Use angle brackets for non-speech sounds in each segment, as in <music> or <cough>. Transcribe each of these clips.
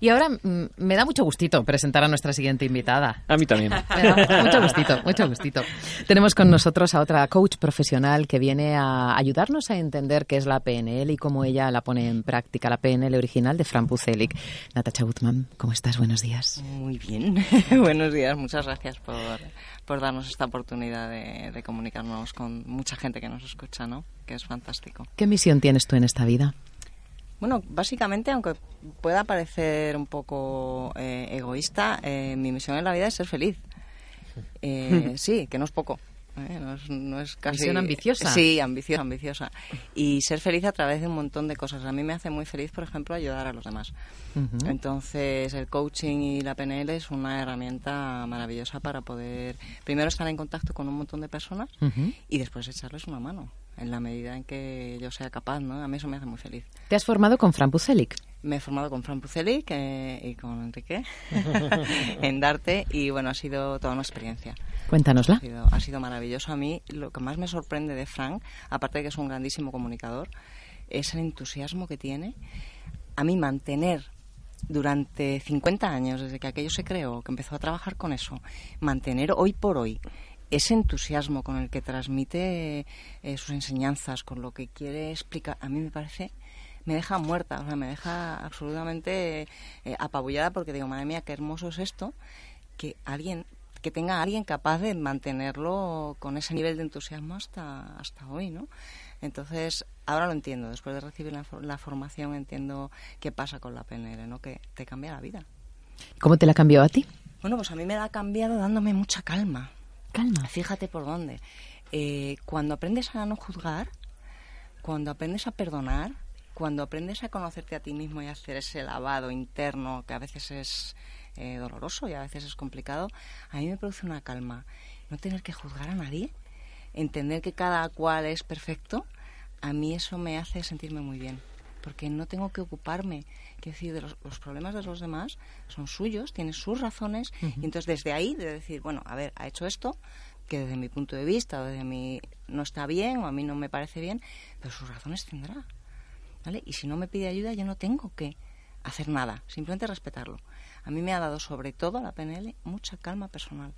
Y ahora mm, me da mucho gustito presentar a nuestra siguiente invitada. A mí también. <laughs> Me da mucho gustito, mucho gustito. Tenemos con nosotros a otra coach profesional que viene a ayudarnos a entender qué es la PNL y cómo ella la pone en práctica, la PNL original de Fran Pucelik. Natacha Gutman, ¿cómo estás? Buenos días. Muy bien, <laughs> buenos días. Muchas gracias por, por darnos esta oportunidad de, de comunicarnos con mucha gente que nos escucha, ¿no? Que es fantástico. ¿Qué misión tienes tú en esta vida? Bueno, básicamente, aunque pueda parecer un poco eh, egoísta, eh, mi misión en la vida es ser feliz. <laughs> Eh, sí, que no es poco. ¿eh? No, es, no es casi... Misión ambiciosa. Sí, ambiciosa, ambiciosa. Y ser feliz a través de un montón de cosas. A mí me hace muy feliz, por ejemplo, ayudar a los demás. Entonces, el coaching y la PNL es una herramienta maravillosa para poder, primero, estar en contacto con un montón de personas y después echarles una mano, en la medida en que yo sea capaz, ¿no? A mí eso me hace muy feliz. Te has formado con Fran Pucelik. Me he formado con Fran Puceli que- y con Enrique <laughs> <laughs> en Darte y bueno, ha sido toda una experiencia. Cuéntanosla. Ha sido, ha sido maravilloso. A mí lo que más me sorprende de Frank, aparte de que es un grandísimo comunicador, es el entusiasmo que tiene. A mí mantener durante 50 años, desde que aquello se creó, que empezó a trabajar con eso, mantener hoy por hoy ese entusiasmo con el que transmite eh, sus enseñanzas, con lo que quiere explicar, a mí me parece, me deja muerta, o sea, me deja absolutamente eh, apabullada porque digo, madre mía, qué hermoso es esto, que alguien que tenga a alguien capaz de mantenerlo con ese nivel de entusiasmo hasta, hasta hoy, ¿no? Entonces, ahora lo entiendo, después de recibir la, la formación entiendo qué pasa con la PNL, ¿no? Que te cambia la vida. ¿Cómo te la cambió a ti? Bueno, pues a mí me la ha cambiado dándome mucha calma. Calma. Fíjate por dónde. Eh, cuando aprendes a no juzgar, cuando aprendes a perdonar, cuando aprendes a conocerte a ti mismo y a hacer ese lavado interno que a veces es eh, doloroso y a veces es complicado, a mí me produce una calma. No tener que juzgar a nadie, entender que cada cual es perfecto, a mí eso me hace sentirme muy bien. Porque no tengo que ocuparme, quiero decir, de los, los problemas de los demás son suyos, tienen sus razones, y entonces desde ahí, de decir, bueno, a ver, ha hecho esto, que desde mi punto de vista, o desde mi no está bien, o a mí no me parece bien, pero sus razones tendrá. ¿Vale? Y si no me pide ayuda, yo no tengo que hacer nada, simplemente respetarlo. A mí me ha dado, sobre todo la PNL, mucha calma personal.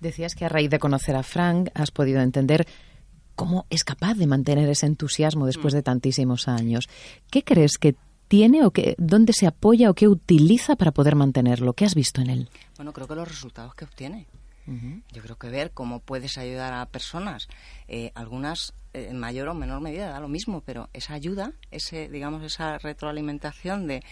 Decías que a raíz de conocer a Frank has podido entender cómo es capaz de mantener ese entusiasmo después de tantísimos años. ¿Qué crees que tiene o que, dónde se apoya o qué utiliza para poder mantenerlo? ¿Qué has visto en él? Bueno, creo que los resultados que obtiene. Yo creo que ver cómo puedes ayudar a personas, eh, algunas eh, en mayor o menor medida da lo mismo, pero esa ayuda, ese digamos esa retroalimentación de,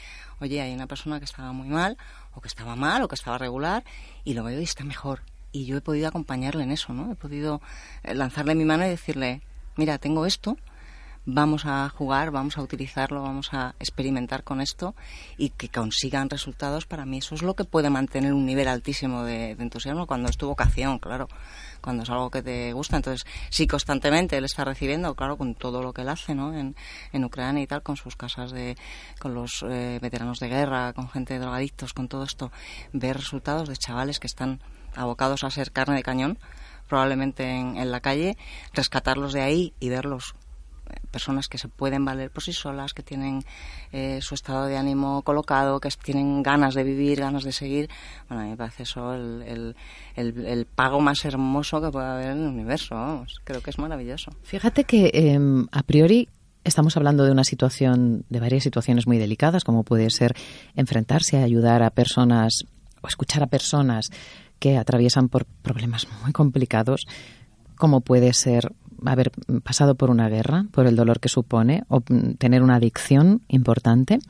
oye, hay una persona que estaba muy mal o que estaba mal o que estaba regular y lo veo y está mejor y yo he podido acompañarle en eso, ¿no? He podido eh, lanzarle mi mano y decirle, mira, tengo esto, vamos a jugar, vamos a utilizarlo, vamos a experimentar con esto y que consigan resultados, para mí eso es lo que puede mantener un nivel altísimo de, de entusiasmo cuando es tu vocación, claro, cuando es algo que te gusta. Entonces, sí, constantemente él está recibiendo, claro, con todo lo que él hace, ¿no? En, en Ucrania y tal, con sus casas de, con los eh, veteranos de guerra, con gente de drogadictos, con todo esto, ver resultados de chavales que están abocados a ser carne de cañón, probablemente en, en la calle, rescatarlos de ahí y verlos eh, personas que se pueden valer por sí solas, que tienen eh, su estado de ánimo colocado, que tienen ganas de vivir, ganas de seguir. Bueno, a mí me parece eso el, el, el, pago más hermoso que puede haber en el universo. Vamos. Creo que es maravilloso. Fíjate que eh, a priori estamos hablando de una situación, de varias situaciones muy delicadas, como puede ser enfrentarse a ayudar a personas o escuchar a personas que atraviesan por problemas muy complicados, como puede ser haber pasado por una guerra, por el dolor que supone, o mm, tener una adicción importante.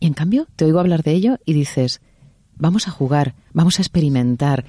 Y en cambio, te oigo hablar de ello y dices, vamos a jugar, vamos a experimentar.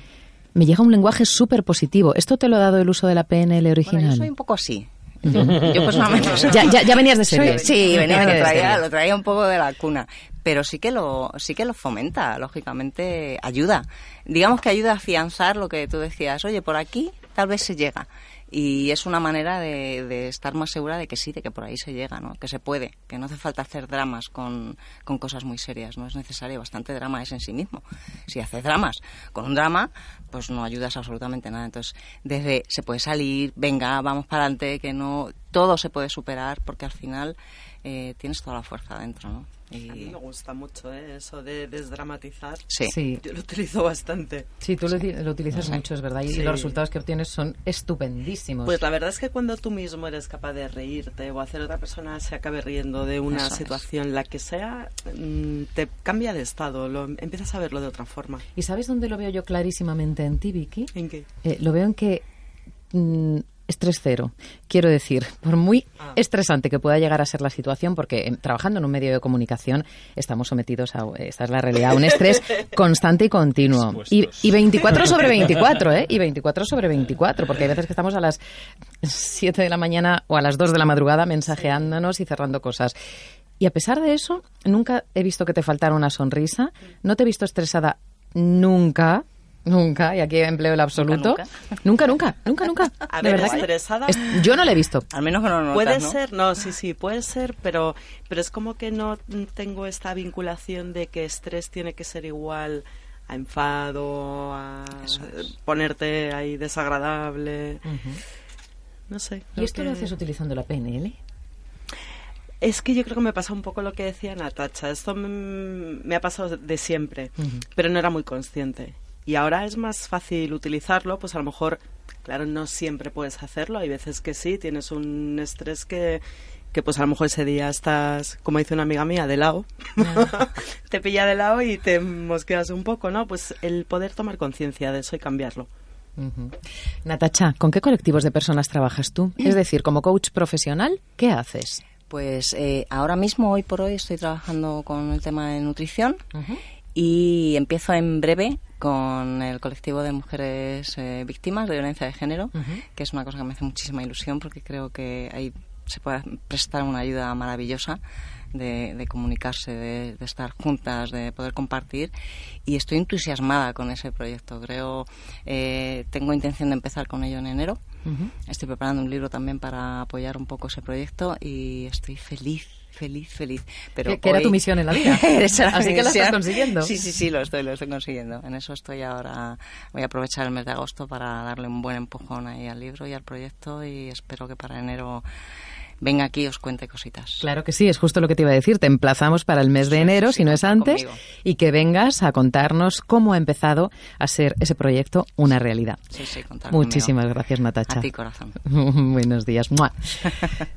Me llega un lenguaje súper positivo. ¿Esto te lo ha dado el uso de la PNL original? Bueno, yo soy un poco así. Yo, personalmente soy- <laughs> Ya, ya, ya venías de serie. Sí, <laughs> venía, lo traía, lo traía un poco de la cuna. Pero sí que lo, sí que lo fomenta, lógicamente ayuda. Digamos que ayuda a afianzar lo que tú decías, oye, por aquí tal vez se llega. Y es una manera de, estar más segura de que sí, de que por ahí se llega, ¿no? Que se puede, que no hace falta hacer dramas con, cosas muy serias, no es necesario, bastante drama es en sí mismo. Si haces dramas con un drama, pues no ayudas absolutamente nada. Entonces, desde se puede salir, venga, vamos para adelante, que no, todo se puede superar, porque al final eh, tienes toda la fuerza adentro, ¿no? Y... A mí me gusta mucho ¿eh? eso de desdramatizar. Sí. Sí, Yo lo utilizo bastante. sí tú lo, lo utilizas mucho, es verdad, y Sí. los resultados que obtienes son estupendísimos. Pues la verdad es que cuando tú mismo eres capaz de reírte o hacer otra persona se acabe riendo de una Eso es. situación, la que sea, mm, te cambia de estado, lo, empiezas a verlo de otra forma. ¿Y sabes dónde lo veo yo clarísimamente en ti, Vicky? ¿En qué? Eh, lo veo en que mm, estrés cero. Quiero decir, por muy Ah. estresante que pueda llegar a ser la situación, porque eh, trabajando en un medio de comunicación estamos sometidos a, esta es la realidad, a un estrés <laughs> constante y continuo. Y, y 24 sobre 24, ¿eh? Y 24 sobre 24, porque hay veces que estamos a las 7 de la mañana o a las 2 de la madrugada mensajeándonos y cerrando cosas. Y a pesar de eso, nunca he visto que te faltara una sonrisa, no te he visto estresada nunca, nunca, y aquí empleo el absoluto. Nunca, nunca, nunca, nunca. <laughs> A De ver, verdad estresada. es- yo no la he visto. Al menos que no lo notas, Puede ¿no? ser, no, sí, sí, puede ser, pero, pero es como que no tengo esta vinculación de que estrés tiene que ser igual a enfado, a es. ponerte ahí desagradable. No sé. ¿Y esto lo haces utilizando la PNL? Es que yo creo que me pasa un poco lo que decía Natacha. Esto me, me ha pasado de siempre, pero no era muy consciente. Y ahora es más fácil utilizarlo, pues a lo mejor, claro, no siempre puedes hacerlo. Hay veces que sí, tienes un estrés que, que pues a lo mejor ese día estás, como dice una amiga mía, de lado. <laughs> te pilla de lado y te mosqueas un poco, ¿no? Pues el poder tomar conciencia de eso y cambiarlo. Ujú. Natacha, ¿con qué colectivos de personas trabajas tú? Es <clears throat> decir, como coach profesional, ¿qué haces? Pues eh, ahora mismo, hoy por hoy, estoy trabajando con el tema de nutrición y empiezo en breve con el colectivo de mujeres eh, víctimas de violencia de género, que es una cosa que me hace muchísima ilusión porque creo que ahí se puede prestar una ayuda maravillosa de, de comunicarse, de, de estar juntas, de poder compartir y estoy entusiasmada con ese proyecto. Creo, eh, tengo intención de empezar con ello en enero. Estoy preparando un libro también para apoyar un poco ese proyecto y estoy feliz, feliz, feliz. Pero Que- era tu misión en la vida. <laughs> Así que la estás consiguiendo. Sí, sí, sí, lo estoy, lo estoy consiguiendo. En eso estoy ahora. Voy a aprovechar el mes de agosto para darle un buen empujón ahí al libro y al proyecto y espero que para enero venga aquí y os cuente cositas. Claro que sí, es justo lo que te iba a decir. Te emplazamos para el mes de enero, sí, si no es antes, conmigo. y que vengas a contarnos cómo ha empezado a ser ese proyecto una realidad. Sí, sí, Muchísimas conmigo. gracias, Natacha. A ti, corazón. <laughs> Buenos días. <laughs>